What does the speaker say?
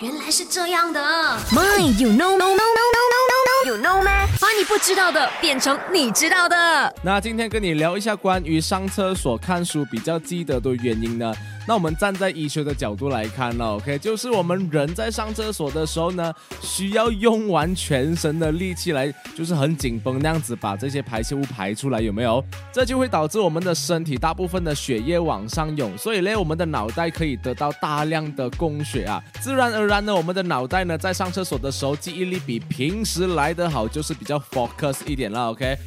原来是这样的。My, you know, no, no, 不知道的变成你知道的。那今天跟你聊一下关于上厕所看书比较记得的原因呢？那我们站在医学的角度来看呢，OK，就是我们人在上厕所的时候呢，需要用完全身的力气来，就是很紧绷那样子把这些排泄物排出来，有没有？这就会导致我们的身体大部分的血液往上涌，所以呢，我们的脑袋可以得到大量的供血啊，自然而然呢，我们的脑袋呢在上厕所的时候记忆力比平时来得好，就是比较 focus 一点啦，OK。